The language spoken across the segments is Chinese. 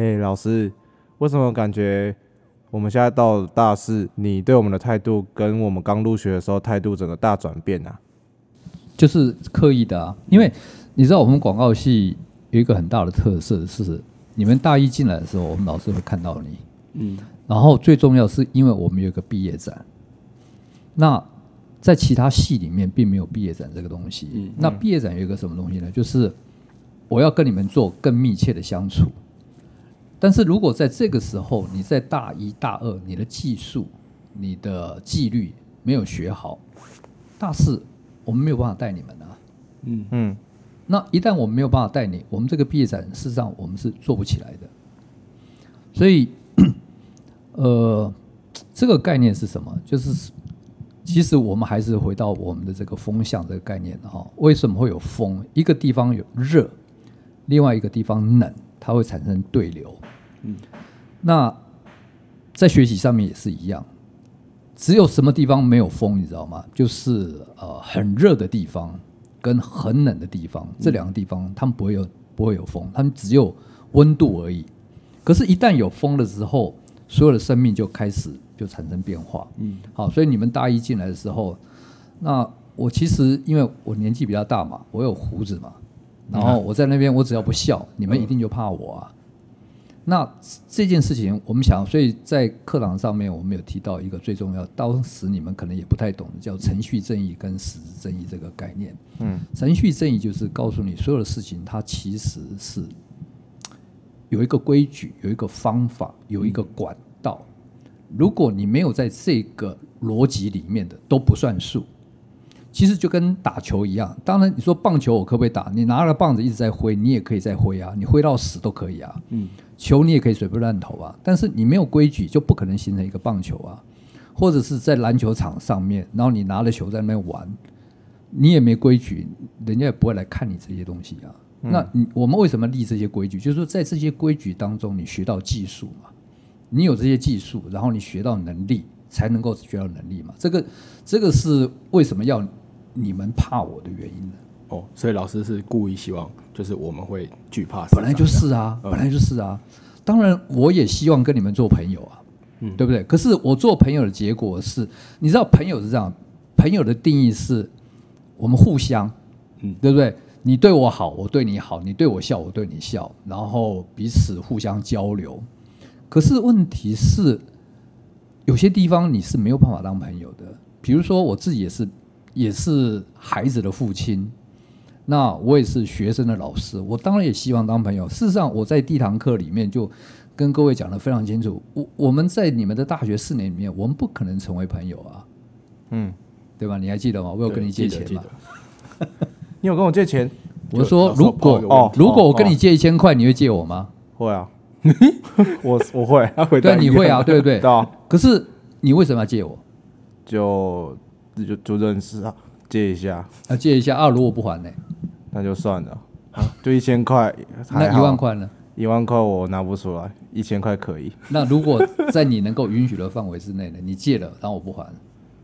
哎、欸，老师，为什么感觉我们现在到了大四，你对我们的态度跟我们刚入学的时候态度整个大转变啊？就是刻意的啊，因为你知道我们广告系有一个很大的特色是，你们大一进来的时候，我们老师会看到你，嗯，然后最重要是因为我们有一个毕业展，那。在其他系里面并没有毕业展这个东西。嗯，那毕业展有一个什么东西呢？就是我要跟你们做更密切的相处。但是如果在这个时候你在大一大二，你的技术、你的纪律没有学好，大四我们没有办法带你们啊。嗯嗯。那一旦我们没有办法带你，我们这个毕业展事实上我们是做不起来的。所以，呃，这个概念是什么？就是。其实我们还是回到我们的这个风向这个概念哈，为什么会有风？一个地方有热，另外一个地方冷，它会产生对流。嗯，那在学习上面也是一样，只有什么地方没有风，你知道吗？就是呃很热的地方跟很冷的地方，这两个地方他们不会有不会有风，他们只有温度而已。可是，一旦有风了之后，所有的生命就开始。就产生变化，嗯，好，所以你们大一进来的时候，那我其实因为我年纪比较大嘛，我有胡子嘛，然后我在那边，我只要不笑，你们一定就怕我啊。那这件事情，我们想，所以在课堂上面，我们有提到一个最重要，当时你们可能也不太懂的，叫程序正义跟实质正义这个概念。嗯，程序正义就是告诉你，所有的事情它其实是有一个规矩，有一个方法，有一个管道。如果你没有在这个逻辑里面的都不算数，其实就跟打球一样。当然，你说棒球我可不可以打？你拿了棒子一直在挥，你也可以在挥啊，你挥到死都可以啊。嗯，球你也可以随便乱投啊。但是你没有规矩，就不可能形成一个棒球啊。或者是在篮球场上面，然后你拿了球在那边玩，你也没规矩，人家也不会来看你这些东西啊。那你我们为什么立这些规矩？就是说在这些规矩当中，你学到技术嘛。你有这些技术，然后你学到能力，才能够学到能力嘛。这个，这个是为什么要你们怕我的原因呢？哦，所以老师是故意希望，就是我们会惧怕。本来就是啊，本来就是啊。当然，我也希望跟你们做朋友啊，嗯，对不对？可是我做朋友的结果是，你知道，朋友是这样，朋友的定义是我们互相，嗯，对不对？你对我好，我对你好；你对我笑，我对你笑，然后彼此互相交流。可是问题是，有些地方你是没有办法当朋友的。比如说，我自己也是，也是孩子的父亲，那我也是学生的老师，我当然也希望当朋友。事实上，我在第一堂课里面就跟各位讲的非常清楚，我我们在你们的大学四年里面，我们不可能成为朋友啊，嗯，对吧？你还记得吗？我有跟你借钱吗？你有跟我借钱？我说，如果哦，如果我跟你借一千块，你会借我吗？会啊。我我会，对，你会啊，对不对？对啊。可是你为什么要借我？就就就认识啊，借一下。啊，借一下啊，如果不还呢？那就算了。啊，就一千块。那一万块呢？一万块我拿不出来，一千块可以。那如果在你能够允许的范围之内呢？你借了，然后我不还，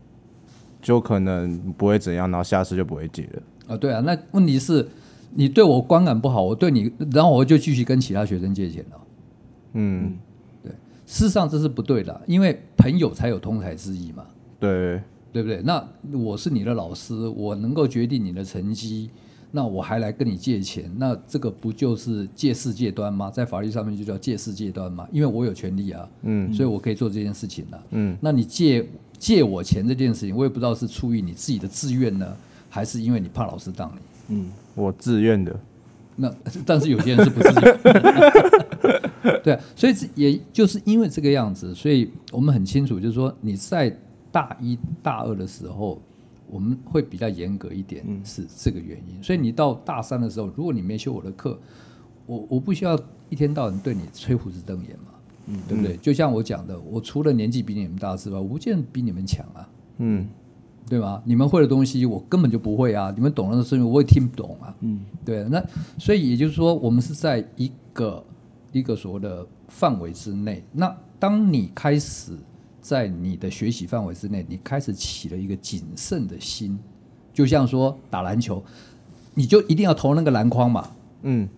就可能不会怎样，然后下次就不会借了。啊，对啊。那问题是，你对我观感不好，我对你，然后我就继续跟其他学生借钱了。嗯，对，事实上这是不对的，因为朋友才有通才之意嘛。对，对不对？那我是你的老师，我能够决定你的成绩，那我还来跟你借钱，那这个不就是借势借端吗？在法律上面就叫借势借端嘛，因为我有权利啊，嗯，所以我可以做这件事情了，嗯。那你借借我钱这件事情，我也不知道是出于你自己的自愿呢，还是因为你怕老师当你？嗯，我自愿的。那 但是有些人是不自愿。对啊，所以也就是因为这个样子，所以我们很清楚，就是说你在大一大二的时候，我们会比较严格一点，是这个原因。所以你到大三的时候，如果你没修我的课，我我不需要一天到晚对你吹胡子瞪眼嘛，嗯，对不对？就像我讲的，我除了年纪比你们大之外，我不见得比你们强啊，嗯，对吧？你们会的东西，我根本就不会啊，你们懂的东西，我也听不懂啊，嗯，对。那所以也就是说，我们是在一个。一个所谓的范围之内，那当你开始在你的学习范围之内，你开始起了一个谨慎的心，就像说打篮球，你就一定要投那个篮筐嘛，嗯，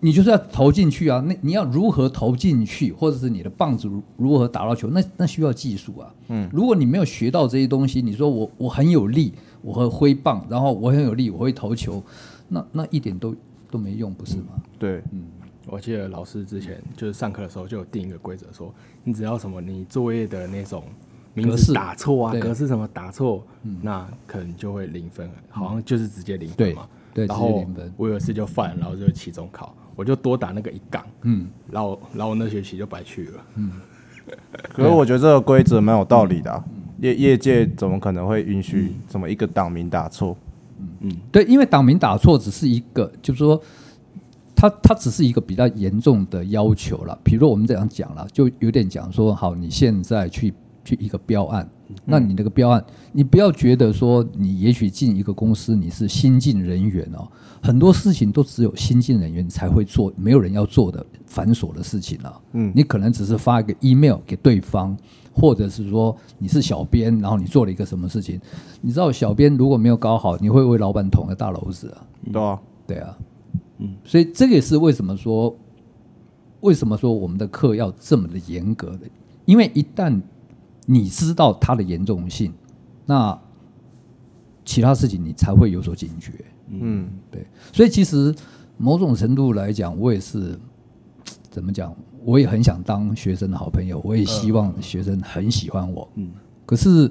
你就是要投进去啊。那你要如何投进去，或者是你的棒子如如何打到球，那那需要技术啊。嗯，如果你没有学到这些东西，你说我我很有力，我会挥棒，然后我很有力，我会投球，那那一点都都没用，不是吗？嗯、对，嗯，我记得老师之前就是上课的时候就有定一个规则，说你只要什么你作业的那种名字打错啊，格式什么打错，那可能就会零分，好像就是直接零分嘛。对，然后我有一次就犯，然后就期中考，我就多打那个一杠，嗯，然后然后我那学期就白去了，嗯。可是我觉得这个规则蛮有道理的，业业界怎么可能会允许这么一个档名打错？嗯嗯，对，因为档名打错只是一个，就是说，它它只是一个比较严重的要求了。比如我们这样讲了，就有点讲说，好，你现在去去一个标案。那你那个标案，你不要觉得说你也许进一个公司你是新进人员哦，很多事情都只有新进人员才会做，没有人要做的繁琐的事情了。嗯，你可能只是发一个 email 给对方，或者是说你是小编，然后你做了一个什么事情，你知道小编如果没有搞好，你会为老板捅个大篓子啊。对啊，对啊，嗯，所以这个也是为什么说，为什么说我们的课要这么的严格的，因为一旦你知道它的严重性，那其他事情你才会有所警觉。嗯，对。所以其实某种程度来讲，我也是 怎么讲？我也很想当学生的好朋友，我也希望学生很喜欢我。嗯。可是，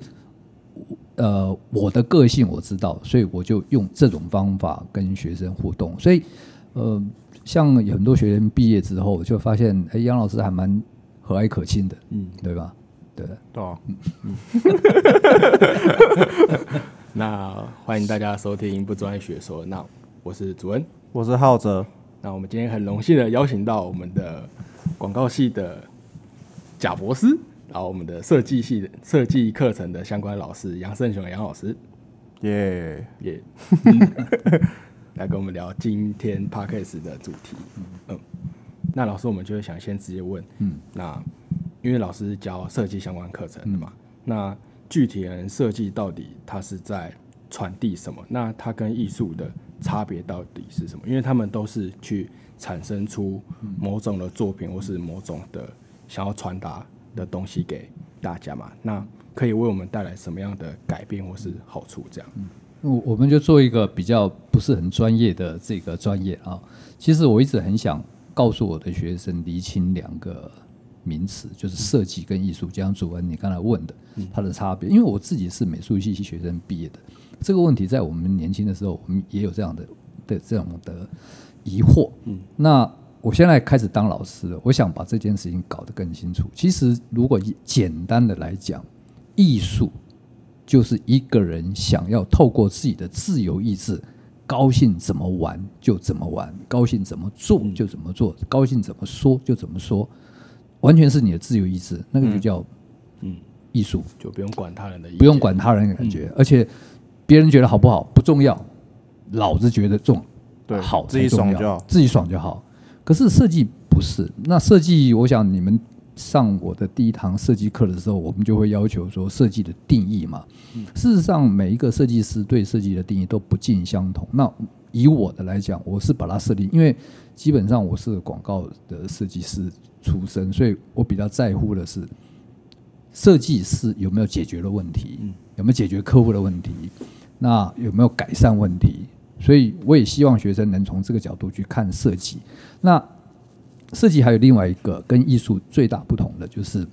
呃，我的个性我知道，所以我就用这种方法跟学生互动。所以，呃，像有很多学员毕业之后，就发现，哎，杨老师还蛮和蔼可亲的。嗯，对吧？对，对啊，嗯嗯，那欢迎大家收听不专业学说。那我是祖恩，我是浩哲。那我们今天很荣幸的邀请到我们的广告系的贾博士，然后我们的设计系的设计课程的相关老师杨胜雄杨老师，耶耶，来跟我们聊今天 Podcast 的主题。嗯，那老师，我们就会想先直接问，嗯，那。因为老师教设计相关课程的嘛，嗯、那具体人设计到底它是在传递什么？那它跟艺术的差别到底是什么？因为他们都是去产生出某种的作品，或是某种的想要传达的东西给大家嘛。那可以为我们带来什么样的改变或是好处？这样，我我们就做一个比较不是很专业的这个专业啊。其实我一直很想告诉我的学生，厘清两个。名词就是设计跟艺术，就像主文你刚才问的，它的差别。因为我自己是美术系学生毕业的，这个问题在我们年轻的时候，我们也有这样的的这样的疑惑。嗯，那我现在开始当老师了，我想把这件事情搞得更清楚。其实，如果简单的来讲，艺术就是一个人想要透过自己的自由意志，高兴怎么玩就怎么玩，高兴怎么做就怎么做，高兴怎么说就怎么说。完全是你的自由意志，那个就叫嗯。艺术，就不用管他人的不用管他人的感觉，而且别人觉得好不好不重要，老子觉得重，对，好自己爽就好，自己爽就好。可是设计不是，那设计，我想你们上我的第一堂设计课的时候，我们就会要求说设计的定义嘛。事实上，每一个设计师对设计的定义都不尽相同。那以我的来讲，我是把它设定，因为基本上我是广告的设计师出身，所以我比较在乎的是设计师有没有解决了问题，有没有解决客户的问题，那有没有改善问题？所以我也希望学生能从这个角度去看设计。那设计还有另外一个跟艺术最大不同的，就是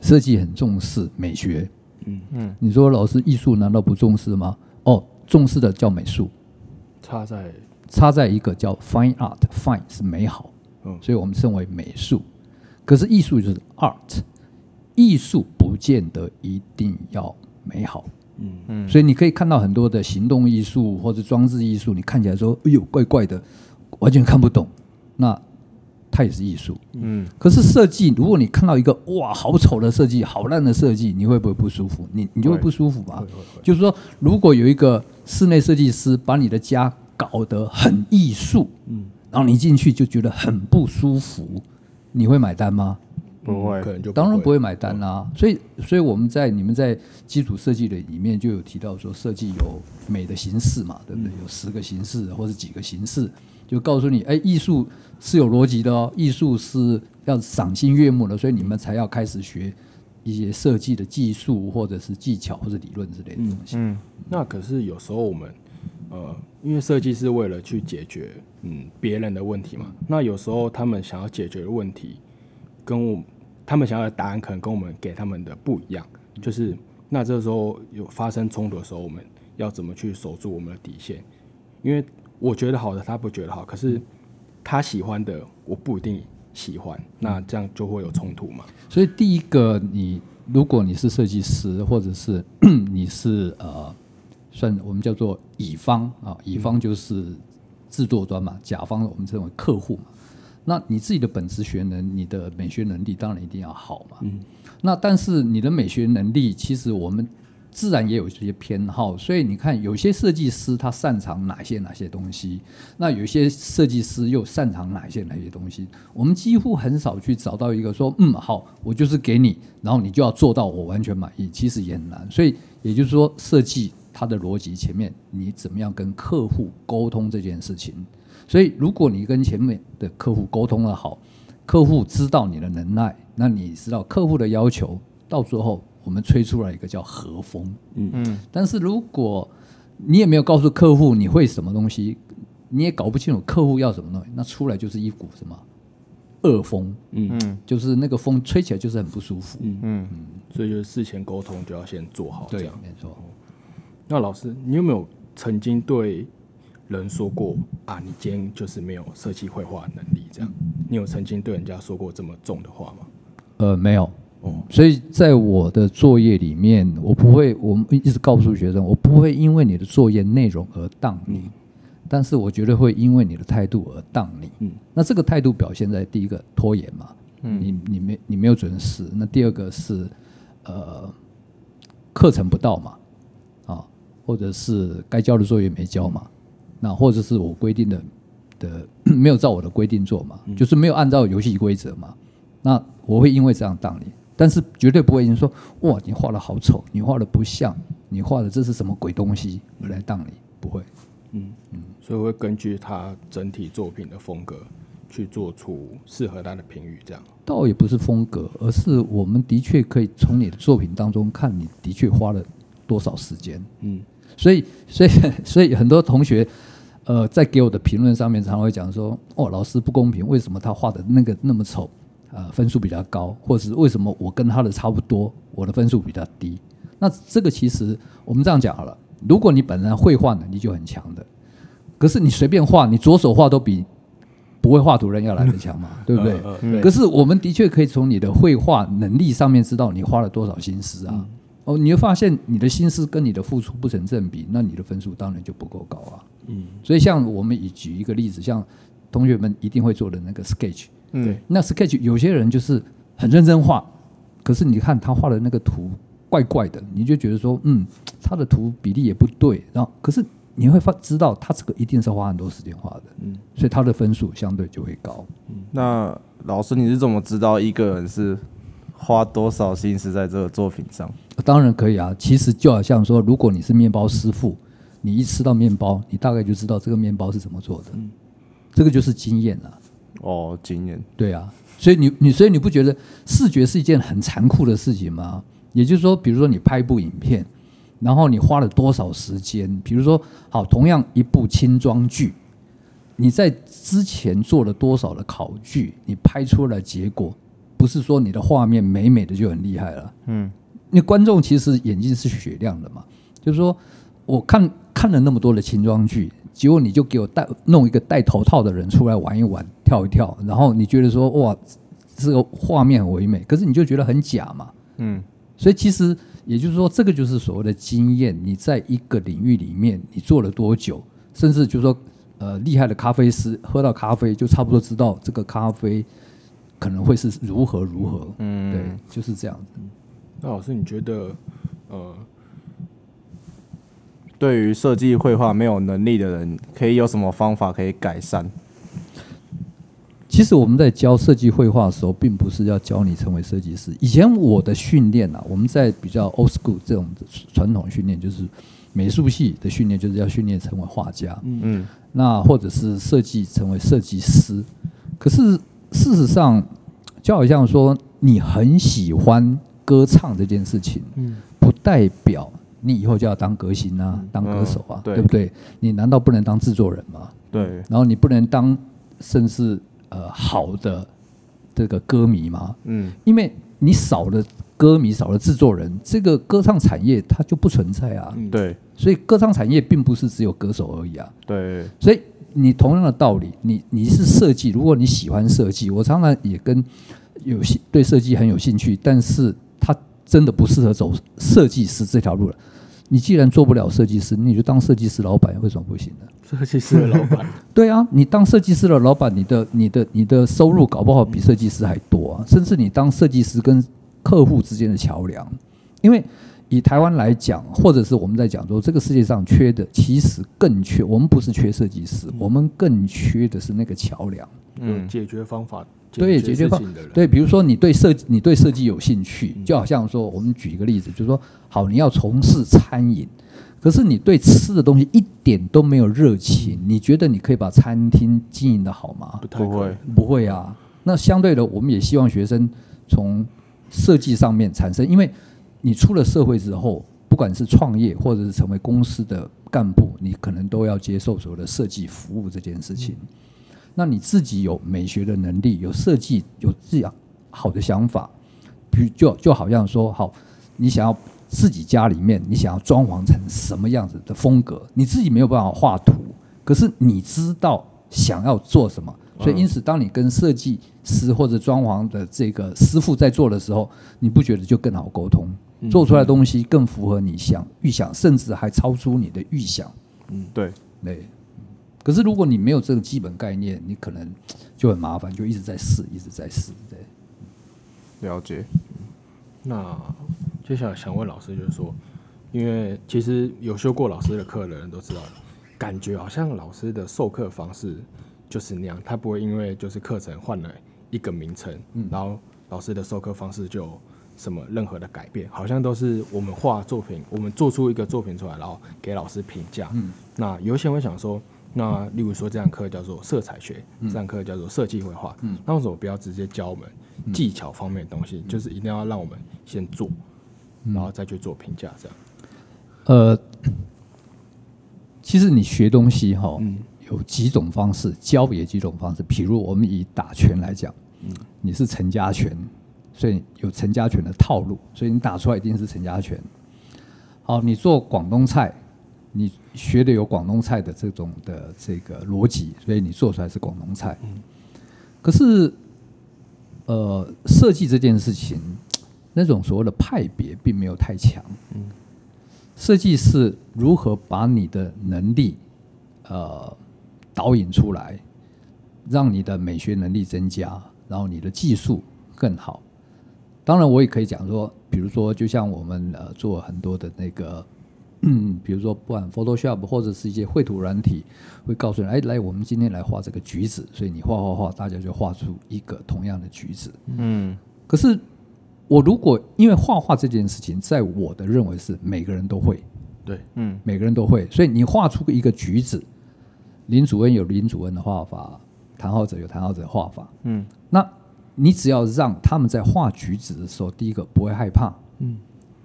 设计很重视美学。嗯嗯，你说老师艺术难道不重视吗？哦，重视的叫美术。差在差在一个叫 fine art，fine 是美好，嗯，所以我们称为美术。可是艺术就是 art，艺术不见得一定要美好，嗯嗯。所以你可以看到很多的行动艺术或者装置艺术，你看起来说哎呦怪怪的，完全看不懂，那它也是艺术，嗯。可是设计，如果你看到一个哇好丑的设计，好烂的设计，你会不会不舒服？你你就会不舒服吧？就是说，如果有一个。室内设计师把你的家搞得很艺术，嗯，然后你进去就觉得很不舒服，你会买单吗？不会可能就当然不会买单啦、啊。所以，所以我们在你们在基础设计的里面就有提到说，设计有美的形式嘛，对不对？有十个形式或者几个形式，就告诉你，哎，艺术是有逻辑的哦，艺术是要赏心悦目的，所以你们才要开始学一些设计的技术或者是技巧或者理论之类的东西。嗯，那可是有时候我们。呃，因为设计是为了去解决嗯别人的问题嘛，那有时候他们想要解决的问题，跟我他们想要的答案可能跟我们给他们的不一样，就是那这时候有发生冲突的时候，我们要怎么去守住我们的底线？因为我觉得好的，他不觉得好，可是他喜欢的我不一定喜欢，那这样就会有冲突嘛。所以第一个，你如果你是设计师，或者是 你是呃。算我们叫做乙方啊，乙方就是制作端嘛，甲方我们称为客户嘛。那你自己的本职学能，你的美学能力当然一定要好嘛。嗯。那但是你的美学能力，其实我们自然也有这些偏好。所以你看，有些设计师他擅长哪些哪些东西，那有些设计师又擅长哪些哪些东西。我们几乎很少去找到一个说，嗯，好，我就是给你，然后你就要做到我完全满意，其实也很难。所以也就是说，设计。它的逻辑前面，你怎么样跟客户沟通这件事情？所以，如果你跟前面的客户沟通得好，客户知道你的能耐，那你知道客户的要求，到最后我们吹出来一个叫和风。嗯嗯。但是如果你也没有告诉客户你会什么东西，你也搞不清楚客户要什么东西，那出来就是一股什么恶风。嗯嗯。就是那个风吹起来就是很不舒服。嗯嗯。所以就是事前沟通就要先做好。这样对，没错。那老师，你有没有曾经对人说过啊？你今天就是没有设计绘画能力，这样？你有曾经对人家说过这么重的话吗？呃，没有。哦，所以在我的作业里面，我不会，我们一直告诉学生，我不会因为你的作业内容而当你，但是我绝对会因为你的态度而当你。嗯，那这个态度表现在第一个拖延嘛，嗯，你你没你没有准时。那第二个是呃，课程不到嘛。啊或者是该交的作业没交嘛，那或者是我规定的的没有照我的规定做嘛，就是没有按照游戏规则嘛，那我会因为这样当你，但是绝对不会说哇你画的好丑，你画的不像，你画的这是什么鬼东西我来当你，不会，嗯嗯，所以我会根据他整体作品的风格去做出适合他的评语，这样。倒也不是风格，而是我们的确可以从你的作品当中看你的确花了多少时间，嗯。所以，所以，所以很多同学，呃，在给我的评论上面，常常会讲说：“哦，老师不公平，为什么他画的那个那么丑，呃，分数比较高，或者是为什么我跟他的差不多，我的分数比较低？”那这个其实我们这样讲好了：如果你本来绘画能力就很强的，可是你随便画，你左手画都比不会画图人要来得强嘛，对不对？嗯、可是我们的确可以从你的绘画能力上面知道你花了多少心思啊。嗯哦，你会发现你的心思跟你的付出不成正比，那你的分数当然就不够高啊。嗯，所以像我们以举一个例子，像同学们一定会做的那个 sketch，对，那 sketch 有些人就是很认真画，可是你看他画的那个图怪怪的，你就觉得说，嗯，他的图比例也不对，然后可是你会发知道他这个一定是花很多时间画的，嗯，所以他的分数相对就会高。嗯，那老师你是怎么知道一个人是花多少心思在这个作品上？当然可以啊，其实就好像说，如果你是面包师傅，你一吃到面包，你大概就知道这个面包是怎么做的，嗯、这个就是经验了。哦，经验。对啊，所以你你所以你不觉得视觉是一件很残酷的事情吗？也就是说，比如说你拍一部影片，然后你花了多少时间？比如说，好，同样一部轻装剧，你在之前做了多少的考据？你拍出来的结果，不是说你的画面美美的就很厉害了。嗯。那观众其实眼睛是雪亮的嘛，就是说，我看看了那么多的轻装剧，结果你就给我戴弄一个戴头套的人出来玩一玩、跳一跳，然后你觉得说哇，这个画面很唯美，可是你就觉得很假嘛。嗯，所以其实也就是说，这个就是所谓的经验。你在一个领域里面，你做了多久，甚至就是说，呃，厉害的咖啡师喝到咖啡就差不多知道这个咖啡可能会是如何如何。嗯，对，就是这样子。那老师，你觉得，呃，对于设计绘画没有能力的人，可以有什么方法可以改善？其实我们在教设计绘画的时候，并不是要教你成为设计师。以前我的训练啊，我们在比较 old school 这种传统训练，就是美术系的训练，就是要训练成为画家。嗯嗯，那或者是设计成为设计师。可是事实上，就好像说你很喜欢歌唱这件事情，嗯，不代表你以后就要当歌星啊，当歌手啊，对不对？你难道不能当制作人吗？对，然后你不能当。甚至呃好的这个歌迷吗？嗯，因为你少了歌迷，少了制作人，这个歌唱产业它就不存在啊。对，所以歌唱产业并不是只有歌手而已啊。对，所以你同样的道理，你你是设计，如果你喜欢设计，我常常也跟有兴对设计很有兴趣，但是他真的不适合走设计师这条路了。你既然做不了设计师，你就当设计师老板，为什么不行呢？设计师的老板，对啊，你当设计师的老板，你的、你的、你的收入搞不好比设计师还多啊！甚至你当设计师跟客户之间的桥梁，因为以台湾来讲，或者是我们在讲说，这个世界上缺的其实更缺，我们不是缺设计师，我们更缺的是那个桥梁，嗯，解决方法。对，解决方法。对，比如说你对设计，你对设计有兴趣，就好像说，我们举一个例子，就是说，好，你要从事餐饮，可是你对吃的东西一点都没有热情，你觉得你可以把餐厅经营的好吗？不会，不会啊。那相对的，我们也希望学生从设计上面产生，因为你出了社会之后，不管是创业或者是成为公司的干部，你可能都要接受所谓的设计服务这件事情。那你自己有美学的能力，有设计，有这样好的想法，比如就就好像说，好，你想要自己家里面，你想要装潢成什么样子的风格，你自己没有办法画图，可是你知道想要做什么，所以因此，当你跟设计师或者装潢的这个师傅在做的时候，你不觉得就更好沟通，做出来的东西更符合你想预想，甚至还超出你的预想。嗯，对，对。可是，如果你没有这个基本概念，你可能就很麻烦，就一直在试，一直在试。对，了解。那接下来想问老师，就是说，因为其实有修过老师的课的人都知道，感觉好像老师的授课方式就是那样，他不会因为就是课程换了一个名称，嗯，然后老师的授课方式就什么任何的改变，好像都是我们画作品，我们做出一个作品出来，然后给老师评价。嗯，那有些人会想说。那例如说，这堂课叫做色彩学，这堂课叫做设计绘画。嗯，那为什么不要直接教我们技巧方面的东西？就是一定要让我们先做，然后再去做评价，这样。呃，其实你学东西哈，有几种方式，教也几种方式。比如我们以打拳来讲，你是陈家拳，所以有陈家拳的套路，所以你打出来一定是陈家拳。好，你做广东菜。你学的有广东菜的这种的这个逻辑，所以你做出来是广东菜。可是，呃，设计这件事情，那种所谓的派别并没有太强。设计是如何把你的能力，呃，导引出来，让你的美学能力增加，然后你的技术更好。当然，我也可以讲说，比如说，就像我们呃做很多的那个。嗯，比如说，不管 Photoshop 或者是一些绘图软体，会告诉你，哎，来，我们今天来画这个橘子，所以你画画画，大家就画出一个同样的橘子。嗯，可是我如果因为画画这件事情，在我的认为是每个人都会，对，嗯，每个人都会，所以你画出一个橘子，林主任有林主任的画法，谭浩哲有谭浩哲的画法，嗯，那你只要让他们在画橘子的时候，第一个不会害怕，嗯，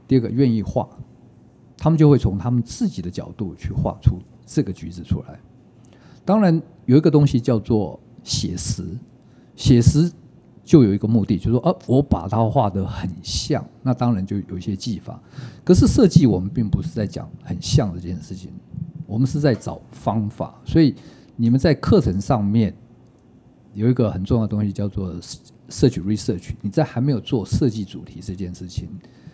第二个愿意画。他们就会从他们自己的角度去画出这个橘子出来。当然，有一个东西叫做写实，写实就有一个目的，就是说，呃，我把它画得很像，那当然就有一些技法。可是设计我们并不是在讲很像这件事情，我们是在找方法。所以你们在课程上面有一个很重要的东西叫做设计 research。你在还没有做设计主题这件事情。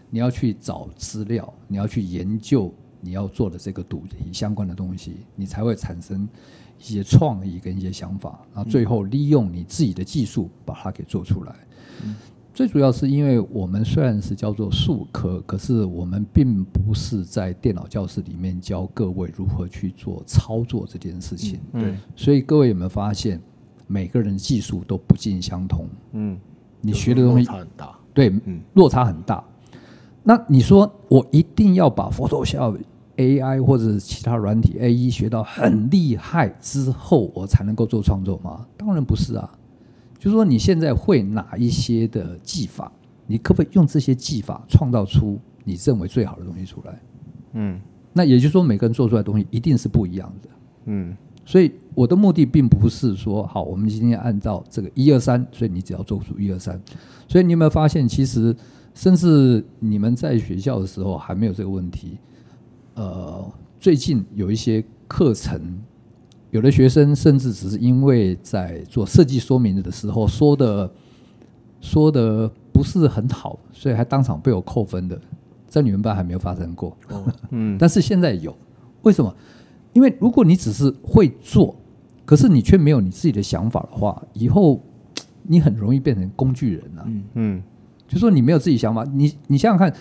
你要去找资料，你要去研究你要做的这个主题相关的东西，你才会产生一些创意跟一些想法，然后最后利用你自己的技术把它给做出来。嗯、最主要是因为我们虽然是叫做数科，可是我们并不是在电脑教室里面教各位如何去做操作这件事情。嗯，对。所以各位有没有发现，每个人技术都不尽相同，嗯，你学的东西差很大。对，嗯落差很大。那你说我一定要把 Photoshop、AI 或者是其他软体 AE 学到很厉害之后，我才能够做创作吗？当然不是啊。就是说你现在会哪一些的技法，你可不可以用这些技法创造出你认为最好的东西出来？嗯那也就是说，每个人做出来的东西一定是不一样的。嗯所以我的目的并不是说，好，我们今天按照这个一二三，所以你只要做出一二三。所以你有没有发现，其实甚至你们在学校的时候还没有这个问题。呃，最近有一些课程，有的学生甚至只是因为在做设计说明的时候说的说的不是很好，所以还当场被我扣分的，在你们班还没有发生过。嗯，但是现在有，为什么？因为如果你只是会做，可是你却没有你自己的想法的话，以后你很容易变成工具人啊。嗯嗯就说你没有自己想法，你你想想看，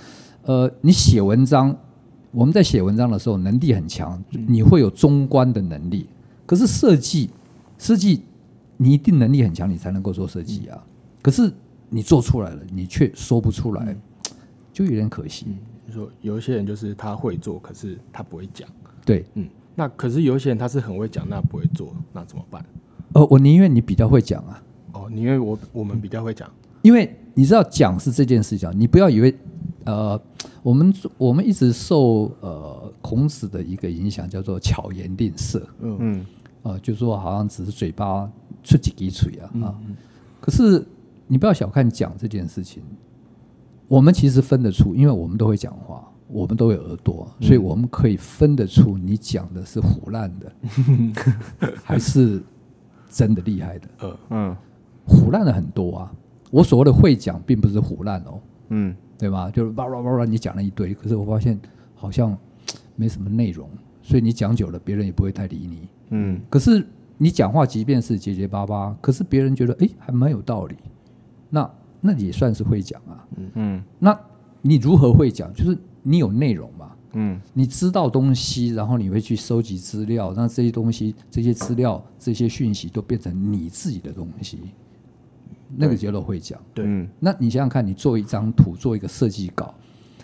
呃，你写文章，我们在写文章的时候能力很强，你会有中观的能力。可是设计，设计你一定能力很强，你才能够做设计啊。可是你做出来了，你却说不出来，就有点可惜。就说有一些人就是他会做，可是他不会讲。对，嗯，那可是有一些人他是很会讲，那不会做，那怎么办？哦，我宁愿你比较会讲啊。哦，宁愿我我们比较会讲。因为你知道讲是这件事情，你不要以为，呃，我们我们一直受呃孔子的一个影响，叫做巧言令色，嗯嗯呃，就说好像只是嘴巴出几滴水啊啊，可是你不要小看讲这件事情，我们其实分得出，因为我们都会讲话，我们都有耳朵，所以我们可以分得出你讲的是胡乱的，还是真的厉害的。呃嗯胡乱的很多啊。我所谓的会讲，并不是胡乱哦，嗯对吧？就是叭叭叭叭，你讲了一堆，可是我发现好像没什么内容，所以你讲久了，别人也不会太理你。嗯可是你讲话即便是结结巴巴，可是别人觉得哎还蛮有道理，那那也算是会讲啊。嗯嗯那你如何会讲？就是你有内容嘛，嗯你知道东西，然后你会去收集资料，那这些东西、这些资料、这些讯息都变成你自己的东西，那个叫做会讲。对嗯那你想想看，你做一张图，做一个设计稿，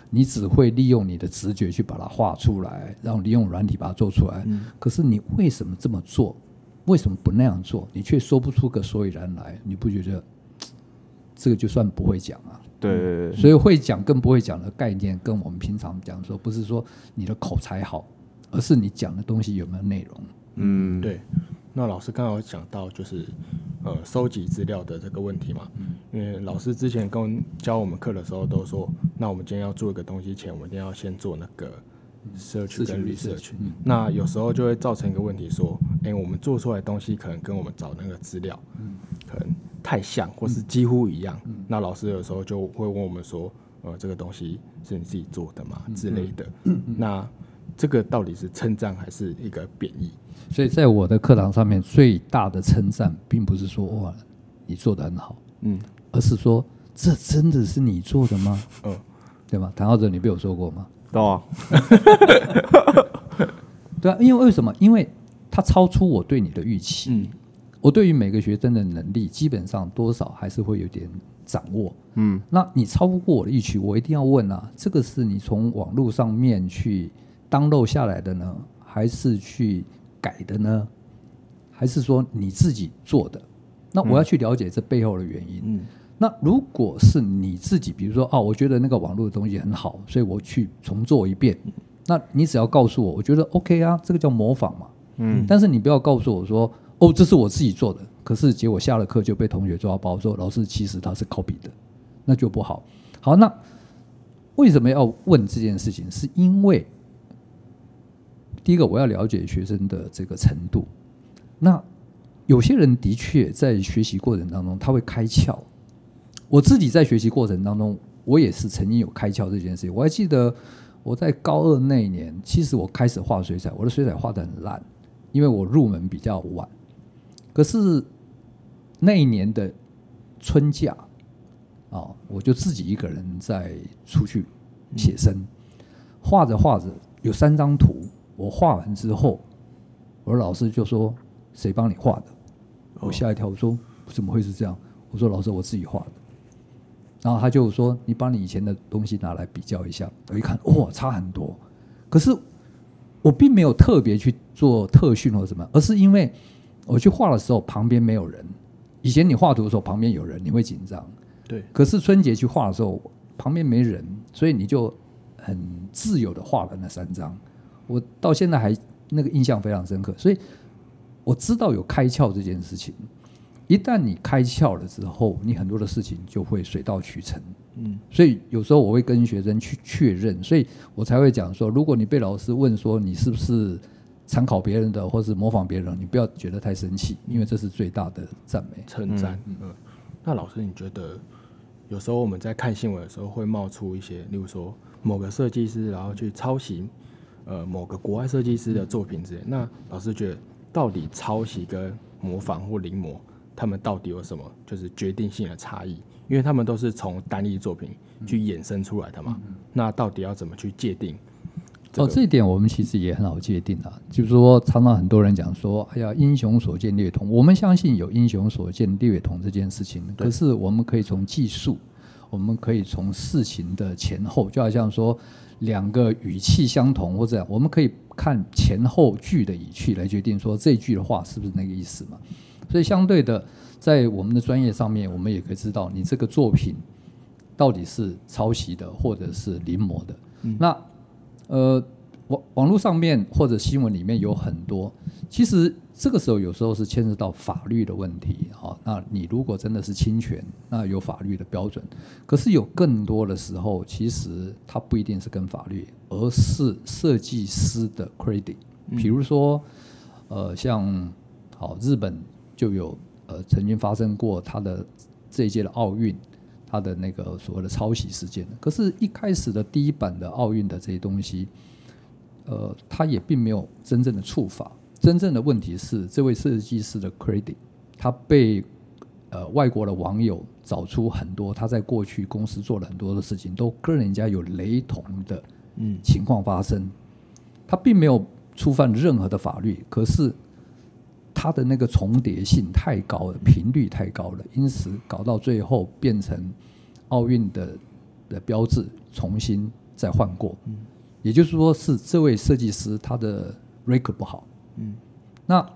你只会利用你的直觉去把它画出来，然后利用软体把它做出来。可是你为什么这么做？为什么不那样做？你却说不出个所以然来，你不觉得这个就算不会讲啊？对对对，所以会讲跟不会讲的概念，跟我们平常讲说，不是说你的口才好，而是你讲的东西有没有内容。嗯对。那老师刚刚有讲到就是呃收集资料的这个问题嘛，因为老师之前跟教我们课的时候都说，那我们今天要做一个东西前，我们一定要先做那个 search 跟 research。那有时候就会造成一个问题，说，哎、我们做出来的东西可能跟我们找那个资料，可能太像，或是几乎一样。那老师有时候就会问我们说，呃，这个东西是你自己做的吗？之类的。那这个到底是称赞还是一个贬义？所以在我的课堂上面，最大的称赞，并不是说哇你做的很好，嗯而是说这真的是你做的吗？嗯，对吗？谭浩哲，你被我说过吗？到啊，对啊，因为为什么？因为它超出我对你的预期。嗯我对于每个学生的能力，基本上多少还是会有点掌握。嗯那你超不过我的预期，我一定要问啊，这个是你从网络上面去 download 下来的呢，还是去改的呢？还是说你自己做的？那我要去了解这背后的原因。嗯那如果是你自己，比如说哦，我觉得那个网络的东西很好，所以我去重做一遍。那你只要告诉我，我觉得 OK 啊，这个叫模仿嘛。嗯但是你不要告诉我说，哦，这是我自己做的，可是结果下了课就被同学抓包说，老师其实他是 copy 的，那就不好。好，那为什么要问这件事情？是因为第一个我要了解学生的这个程度。那有些人的确在学习过程当中他会开窍，我自己在学习过程当中，我也是曾经有开窍这件事情。我还记得我在高二那一年，其实我开始画水彩，我的水彩画得很烂，因为我入门比较晚。可是那一年的春假，啊，我就自己一个人在出去写生，画着画着有三张图，我画完之后，我的老师就说：“谁帮你画的？”我吓一跳，我说怎么会是这样？我说老师，我自己画的。然后他就说，你把你以前的东西拿来比较一下。我一看，哇，差很多。可是我并没有特别去做特训或什么，而是因为我去画的时候旁边没有人。以前你画图的时候旁边有人，你会紧张。对。可是春节去画的时候旁边没人，所以你就很自由的画了那三张。我到现在还那个印象非常深刻，所以我知道有开窍这件事情。一旦你开窍了之后，你很多的事情就会水到渠成。嗯，所以有时候我会跟学生去确认，所以我才会讲说，如果你被老师问说你是不是参考别人的，或是模仿别人，你不要觉得太生气，因为这是最大的赞美、称赞。嗯，那老师，你觉得有时候我们在看新闻的时候会冒出一些，例如说某个设计师然后去抄袭呃某个国外设计师的作品之类，那老师觉得到底抄袭跟模仿或临摹？他们到底有什么就是决定性的差异？因为他们都是从单一作品去衍生出来的嘛。嗯、那到底要怎么去界定？哦，这一点我们其实也很好界定啊。就是说，常常很多人讲说：“哎呀，英雄所见略同。”我们相信有英雄所见略同这件事情。可是我们可以从技术，我们可以从事情的前后，就好像说两个语气相同或者我们可以看前后句的语气来决定说这句的话是不是那个意思嘛。所以，相对的，在我们的专业上面，我们也可以知道你这个作品到底是抄袭的，或者是临摹的。嗯、那呃，网网络上面或者新闻里面有很多，其实这个时候有时候是牵涉到法律的问题。好，那你如果真的是侵权，那有法律的标准。可是有更多的时候，其实它不一定是跟法律，而是设计师的 credit。比如说，呃，像好日本。就有呃曾经发生过他的这一届的奥运，他的那个所谓的抄袭事件。可是，一开始的第一版的奥运的这些东西，呃，他也并没有真正的触法。真正的问题是，这位设计师的 credit，他被呃外国的网友找出很多他在过去公司做了很多的事情，都跟人家有雷同的嗯情况发生。他并没有触犯任何的法律，可是。它的那个重叠性太高了，频率太高了，因此搞到最后变成奥运的的标志重新再换过。嗯，也就是说是这位设计师他的 record 不好。嗯，那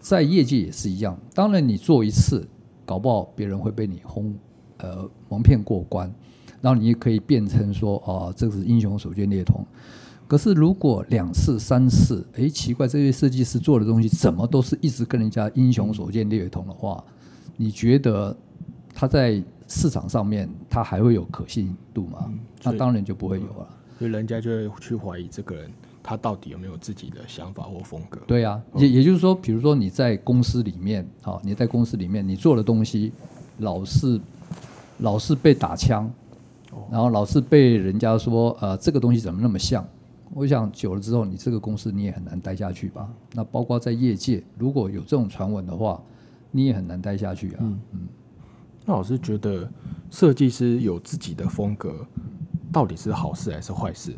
在业界也是一样。当然你做一次，搞不好别人会被你轰呃蒙骗过关，然后你也可以变成说啊，这个是英雄所见略同。可是，如果两次、三次，哎，奇怪，这位设计师做的东西怎么都是一直跟人家英雄所见略同的话，你觉得他在市场上面他还会有可信度吗？嗯、那当然就不会有了。所以人家就会去怀疑这个人他到底有没有自己的想法或风格。对啊，也也就是说，比如说你在公司里面，好，你在公司里面你做的东西老是老是被打枪，然后老是被人家说，呃，这个东西怎么那么像？我想久了之后，你这个公司你也很难待下去吧？那包括在业界，如果有这种传闻的话，你也很难待下去啊。嗯，嗯，那我是觉得设计师有自己的风格，到底是好事还是坏事？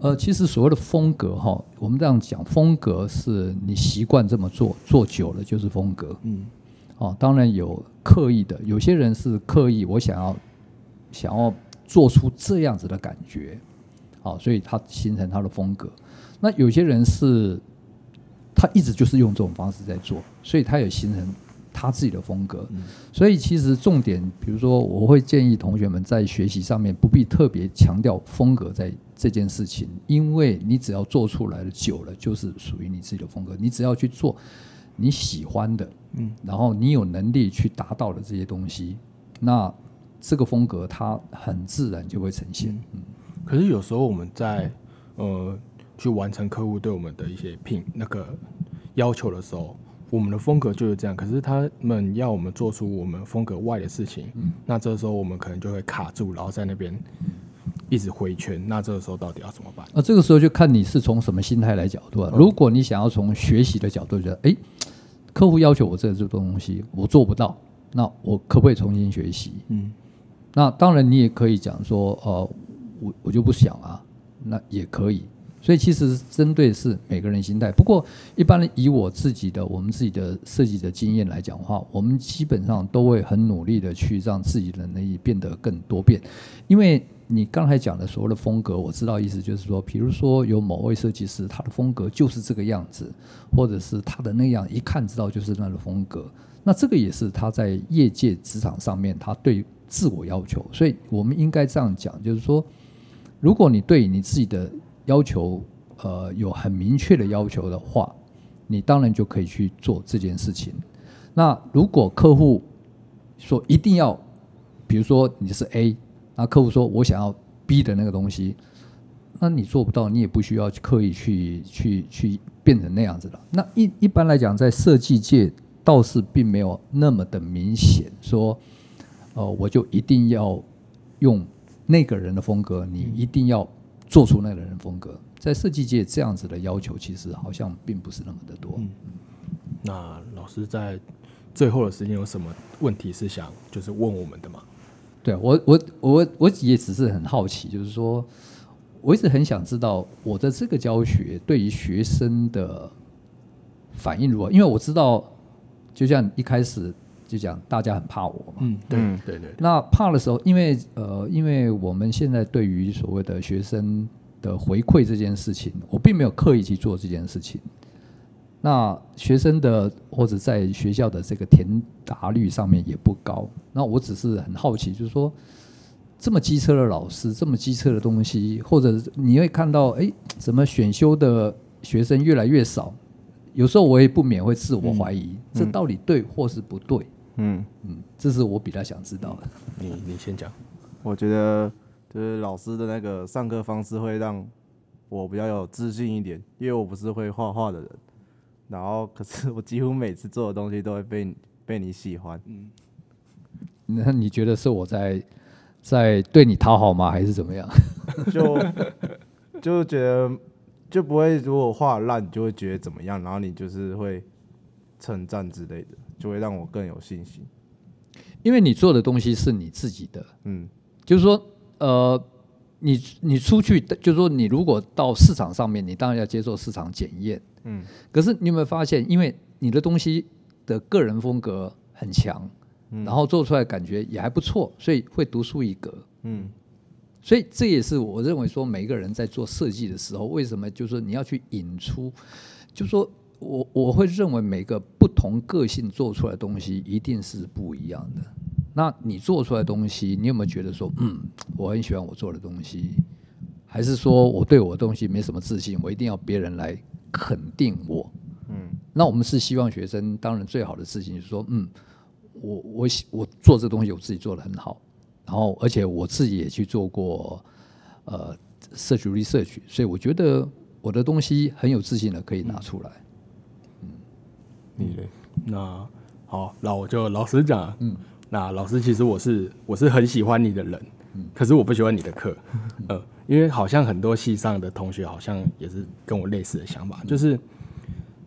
呃，其实所谓的风格哈，我们这样讲，风格是你习惯这么做，做久了就是风格。嗯，哦，当然有刻意的，有些人是刻意，我想要想要做出这样子的感觉。好，所以他形成他的风格。那有些人是，他一直就是用这种方式在做，所以他也形成他自己的风格。所以其实重点，比如说，我会建议同学们在学习上面不必特别强调风格在这件事情，因为你只要做出来的久了，就是属于你自己的风格。你只要去做你喜欢的，嗯，然后你有能力去达到的这些东西，那这个风格它很自然就会呈现，嗯。可是有时候我们在呃去完成客户对我们的一些聘那个要求的时候，我们的风格就是这样。可是他们要我们做出我们风格外的事情，嗯、那这时候我们可能就会卡住，然后在那边一直回圈。那这个时候到底要怎么办？那、啊、这个时候就看你是从什么心态来角度了。如果你想要从学习的角度觉得，哎，客户要求我这个这东西我做不到，那我可不可以重新学习？嗯，那当然你也可以讲说，呃。我我就不想啊，那也可以，所以其实针对是每个人心态。不过一般以我自己的我们自己的设计的经验来讲的话，我们基本上都会很努力的去让自己的能力变得更多变。因为你刚才讲的所谓的风格，我知道意思就是说，比如说有某位设计师，他的风格就是这个样子，或者是他的那样一看知道就是那个风格。那这个也是他在业界职场上面他对自我要求。所以我们应该这样讲，就是说，如果你对你自己的要求，呃，有很明确的要求的话，你当然就可以去做这件事情。那如果客户说一定要，比如说你是 A，那客户说我想要 B 的那个东西，那你做不到，你也不需要刻意去去去变成那样子的。那一一般来讲，在设计界倒是并没有那么的明显，说，呃，我就一定要用那个人的风格，你一定要。做出那个人风格，在设计界这样子的要求，其实好像并不是那么的多。嗯，那老师在最后的时间有什么问题是想就是问我们的吗？对我，我我我也只是很好奇，就是说，我一直很想知道我的这个教学对于学生的反应如何，因为我知道，就像一开始。就讲大家很怕我嘛，嗯，对对对。那怕的时候，因为呃，因为我们现在对于所谓的学生的回馈这件事情，我并没有刻意去做这件事情。那学生的或者在学校的这个填答率上面也不高。那我只是很好奇，就是说这么机车的老师，这么机车的东西，或者你会看到，哎，怎么选修的学生越来越少？有时候我也不免会自我怀疑，嗯，这到底对或是不对？嗯嗯，这是我比较想知道的。你你先讲。我觉得就是老师的那个上课方式会让我比较有自信一点，因为我不是会画画的人。然后，可是我几乎每次做的东西都会被 被你喜欢。嗯，那你觉得是我在在对你讨好吗？还是怎么样？就就觉得就不会，如果画烂，你就会觉得怎么样？然后你就是会称赞之类的。就会让我更有信心，因为你做的东西是你自己的，嗯，就是说，呃，你你出去，就是说，你如果到市场上面，你当然要接受市场检验，嗯，可是你有没有发现，因为你的东西的个人风格很强，嗯，然后做出来感觉也还不错，所以会独树一格，嗯，所以这也是我认为说，每一个人在做设计的时候，为什么就是说你要去引出，就是说。我我会认为每个不同个性做出来的东西一定是不一样的。那你做出来的东西，你有没有觉得说，嗯，我很喜欢我做的东西，还是说我对我的东西没什么自信，我一定要别人来肯定我？嗯，那我们是希望学生，当然最好的事情就是说，嗯，我我我做这东西，我自己做的很好，然后而且我自己也去做过呃社区 research，所以我觉得我的东西很有自信的可以拿出来。嗯，那好，那我就老实讲，嗯，那老师其实我是我是很喜欢你的人，嗯，可是我不喜欢你的课，嗯，呃，因为好像很多系上的同学好像也是跟我类似的想法，嗯，就是，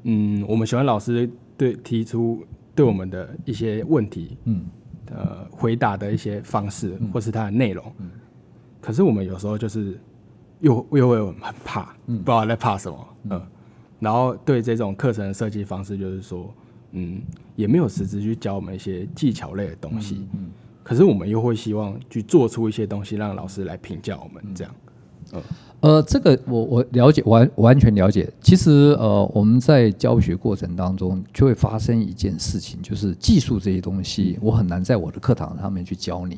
嗯，我们喜欢老师对提出对我们的一些问题，嗯，呃，回答的一些方式，或是它的内容，嗯，可是我们有时候就是又又会很怕，嗯，不知道在怕什么，嗯。呃然后对这种课程的设计方式，就是说，嗯，也没有实质去教我们一些技巧类的东西。嗯，嗯，可是我们又会希望去做出一些东西，让老师来评价我们这样。嗯，呃，这个我我了解完完全了解。其实呃，我们在教学过程当中就会发生一件事情，就是技术这些东西，我很难在我的课堂上面去教你。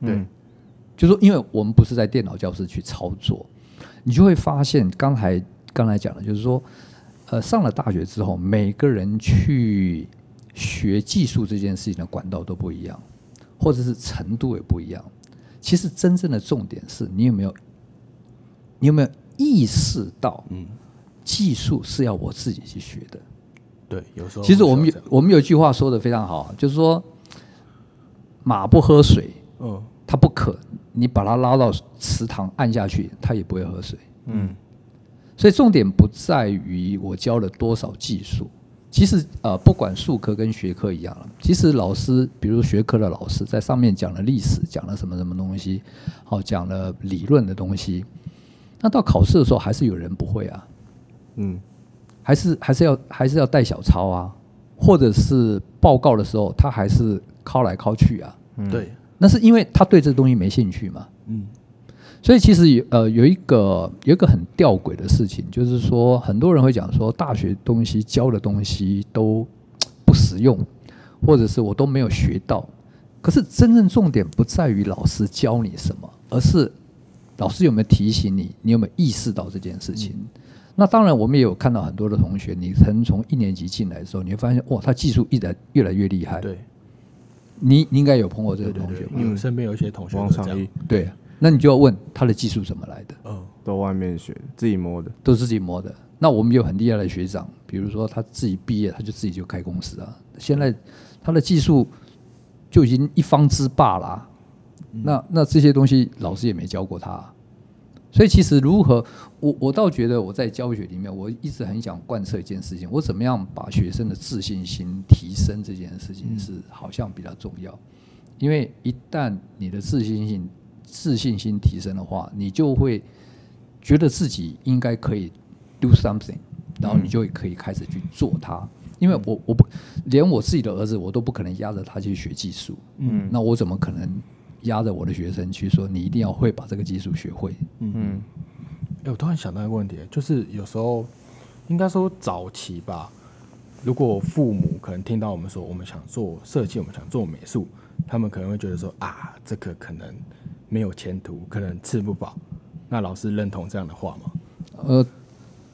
对，嗯，就是说，因为我们不是在电脑教室去操作，你就会发现刚才刚才讲的，就是说。呃，上了大学之后，每个人去学技术这件事情的管道都不一样，或者是程度也不一样。其实真正的重点是你有没有，你有没有意识到，嗯，技术是要我自己去学的。对，有时候。其实我们有我们有一句话说的非常好，就是说，马不喝水，嗯，它不渴，你把它拉到池塘按下去，它也不会喝水。嗯。所以重点不在于我教了多少技术，其实呃，不管术科跟学科一样，其实老师，比如学科的老师在上面讲了历史，讲了什么什么东西，好讲了理论的东西，那到考试的时候，还是有人不会啊，嗯，还是还是要还是要带小抄啊，或者是报告的时候，他还是考来考去啊。嗯、对，那是因为他对这个东西没兴趣嘛。嗯，所以其实有呃有一个有一个很吊诡的事情，就是说很多人会讲说大学东西教的东西都不实用，或者是我都没有学到。可是真正重点不在于老师教你什么，而是老师有没有提醒你，你有没有意识到这件事情。嗯、那当然，我们也有看到很多的同学，你可能从一年级进来的时候，你会发现哇，他技术一来越来越厉害。对，你你应该有碰过这个同学，对对对，有身边有一些同学王长义，对，那你就要问他的技术怎么来的？嗯，都外面学，自己摸的，都是自己摸的。那我们有很厉害的学长，比如说他自己毕业，他就自己就开公司啊。现在他的技术。就已经一方之霸了，啊，那那这些东西老师也没教过他，啊，所以其实如何，我我倒觉得我在教学里面，我一直很想贯彻一件事情，我怎么样把学生的自信心提升这件事情是好像比较重要，因为一旦你的自信心自信心提升的话，你就会觉得自己应该可以 do something，然后你就可以开始去做它。因为我我不连我自己的儿子我都不可能压着他去学技术，嗯，那我怎么可能压着我的学生去说你一定要会把这个技术学会？嗯嗯。哎，我突然想到一个问题，就是有时候应该说早期吧，如果父母可能听到我们说我们想做设计，我们想做美术，他们可能会觉得说啊，这个可能没有前途，可能吃不饱。那老师认同这样的话吗？呃，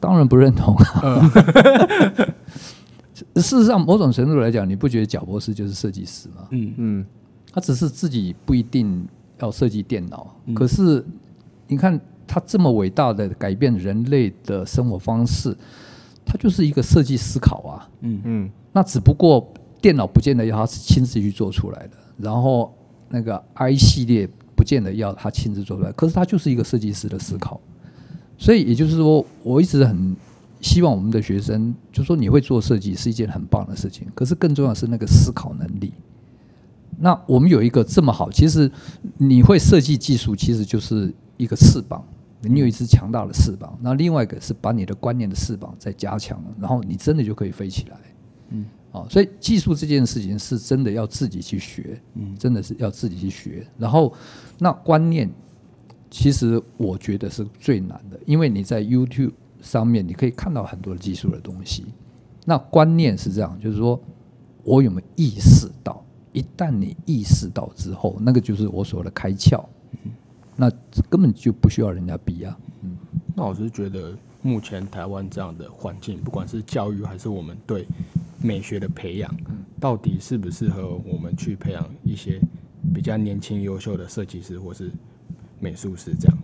当然不认同啊。事实上，某种程度来讲，你不觉得贾博士就是设计师吗？嗯嗯，他只是自己不一定要设计电脑，嗯、可是你看他这么伟大的改变人类的生活方式，他就是一个设计思考啊。嗯嗯，那只不过电脑不见得要他亲自去做出来的，然后那个 I 系列不见得要他亲自做出来，可是他就是一个设计师的思考。所以也就是说，我一直很。希望我们的学生，就说你会做设计是一件很棒的事情，可是更重要的是那个思考能力。那我们有一个这么好，其实你会设计技术，其实就是一个翅膀，你有一只强大的翅膀。那另外一个是把你的观念的翅膀再加强，然后你真的就可以飞起来。嗯，啊，所以技术这件事情是真的要自己去学，嗯，真的是要自己去学。然后那观念，其实我觉得是最难的，因为你在 YouTube。上面你可以看到很多技术的东西，那观念是这样，就是说我有没有意识到？一旦你意识到之后，那个就是我所谓的开窍，那根本就不需要人家逼啊。嗯，那我是觉得目前台湾这样的环境，不管是教育还是我们对美学的培养，到底适不适合我们去培养一些比较年轻优秀的设计师或是美术师这样？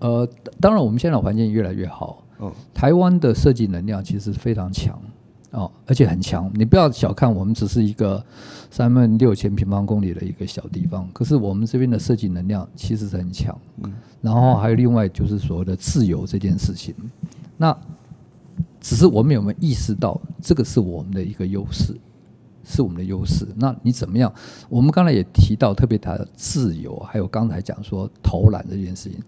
呃，当然，我们现在的环境越来越好。嗯，台湾的设计能量其实非常强哦，而且很强。你不要小看我们，只是一个三万六千平方公里的一个小地方，可是我们这边的设计能量其实是很强。嗯，然后还有另外就是所谓的自由这件事情，那只是我们有没有意识到这个是我们的一个优势，是我们的优势。那你怎么样？我们刚才也提到，特别谈自由，还有刚才讲说投篮这件事情。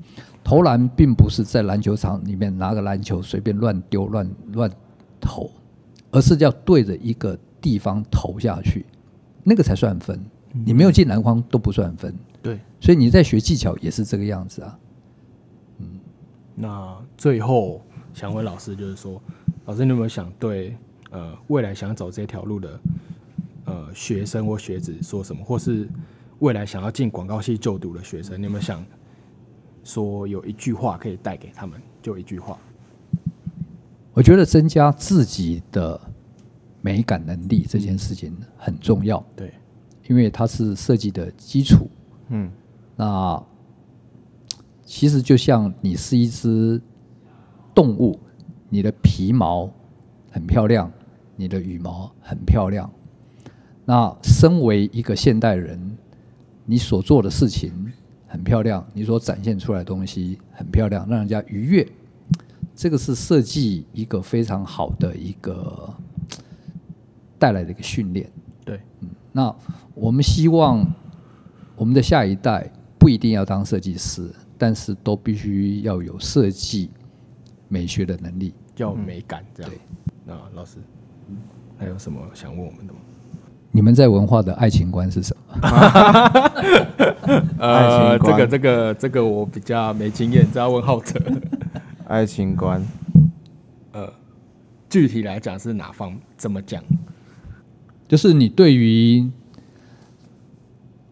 投篮并不是在篮球场里面拿个篮球随便乱丢乱乱投，而是要对着一个地方投下去，那个才算分。你没有进篮筐都不算分。对，所以你在学技巧也是这个样子啊。嗯，那最后想问老师，就是说，老师你有没有想对呃未来想走这条路的呃学生或学子说什么，或是未来想要进广告系就读的学生，你有没有想？说有一句话可以带给他们，就一句话。我觉得增加自己的美感能力这件事情很重要。对，因为它是设计的基础。嗯，那其实就像你是一只动物，你的皮毛很漂亮，你的羽毛很漂亮。那身为一个现代人，你所做的事情。很漂亮，你所展现出来的东西很漂亮，让人家愉悦。这个是设计一个非常好的一个带来的一个训练。对，嗯，那我们希望我们的下一代不一定要当设计师，但是都必须要有设计美学的能力，要美感这样。嗯、对，那老师还有什么想问我们的吗？你们在文化的爱情观是什么？呃，这个这个这个我比较没经验，只要问浩哲。爱情观，呃，具体来讲是哪方？怎么讲？就是你对于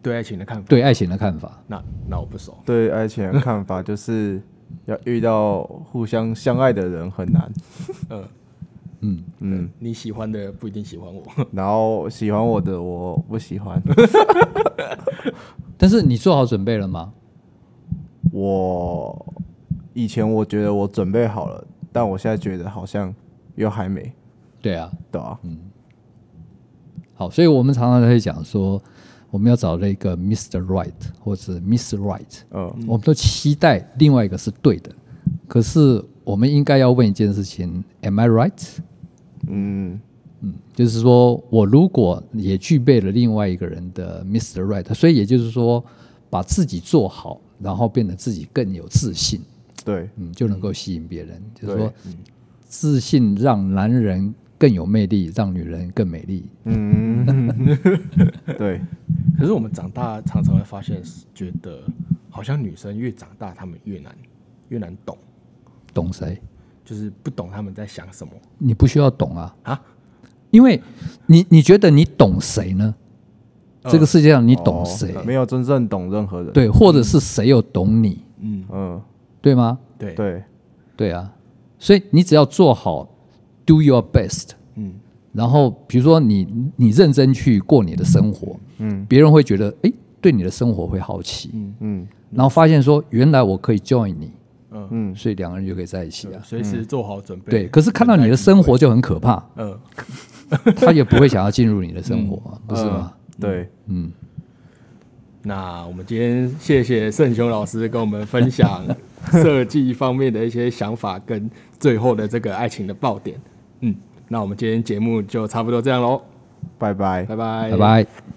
对爱情的看法？对爱情的看法？那那我不熟。对爱情的看法就是要遇到互相相爱的人很难。嗯。嗯嗯，你喜欢的不一定喜欢我，然后喜欢我的我不喜欢。但是你做好准备了吗？我以前我觉得我准备好了，但我现在觉得好像又还没。对啊，对啊，嗯。好，所以我们常常会讲说，我们要找那个 Mr. Right 或者 Miss Right。嗯，我们都期待另外一个是对的，可是我们应该要问一件事情：Am I right？嗯嗯，就是说我如果也具备了另外一个人的 Mr. Right，所以也就是说把自己做好，然后变得自己更有自信，对，嗯，就能够吸引别人。就是说，自信让男人更有魅力，让女人更美丽。嗯，对。可是我们长大常常会发现，觉得好像女生越长大，她们越难越难懂，懂谁？就是不懂他们在想什么，你不需要懂啊啊，因为你你觉得你懂谁呢？呃、这个世界上你懂谁？没有真正懂任何人，对，或者是谁又懂你？嗯嗯，对吗？对对对啊，所以你只要做好，do your best，嗯，然后比如说你你认真去过你的生活，嗯，别人会觉得哎，对你的生活会好奇，嗯。嗯，然后发现说原来我可以 join 你。嗯。嗯，所以两个人就可以在一起啊，随时做好准备。对，可是看到你的生活就很可怕。嗯，他也不会想要进入你的生活，不是吗？对，嗯。那我们今天谢谢盛雄老师跟我们分享设计方面的一些想法，跟最后的这个爱情的爆点。嗯，那我们今天节目就差不多这样喽，拜拜，拜拜，拜拜。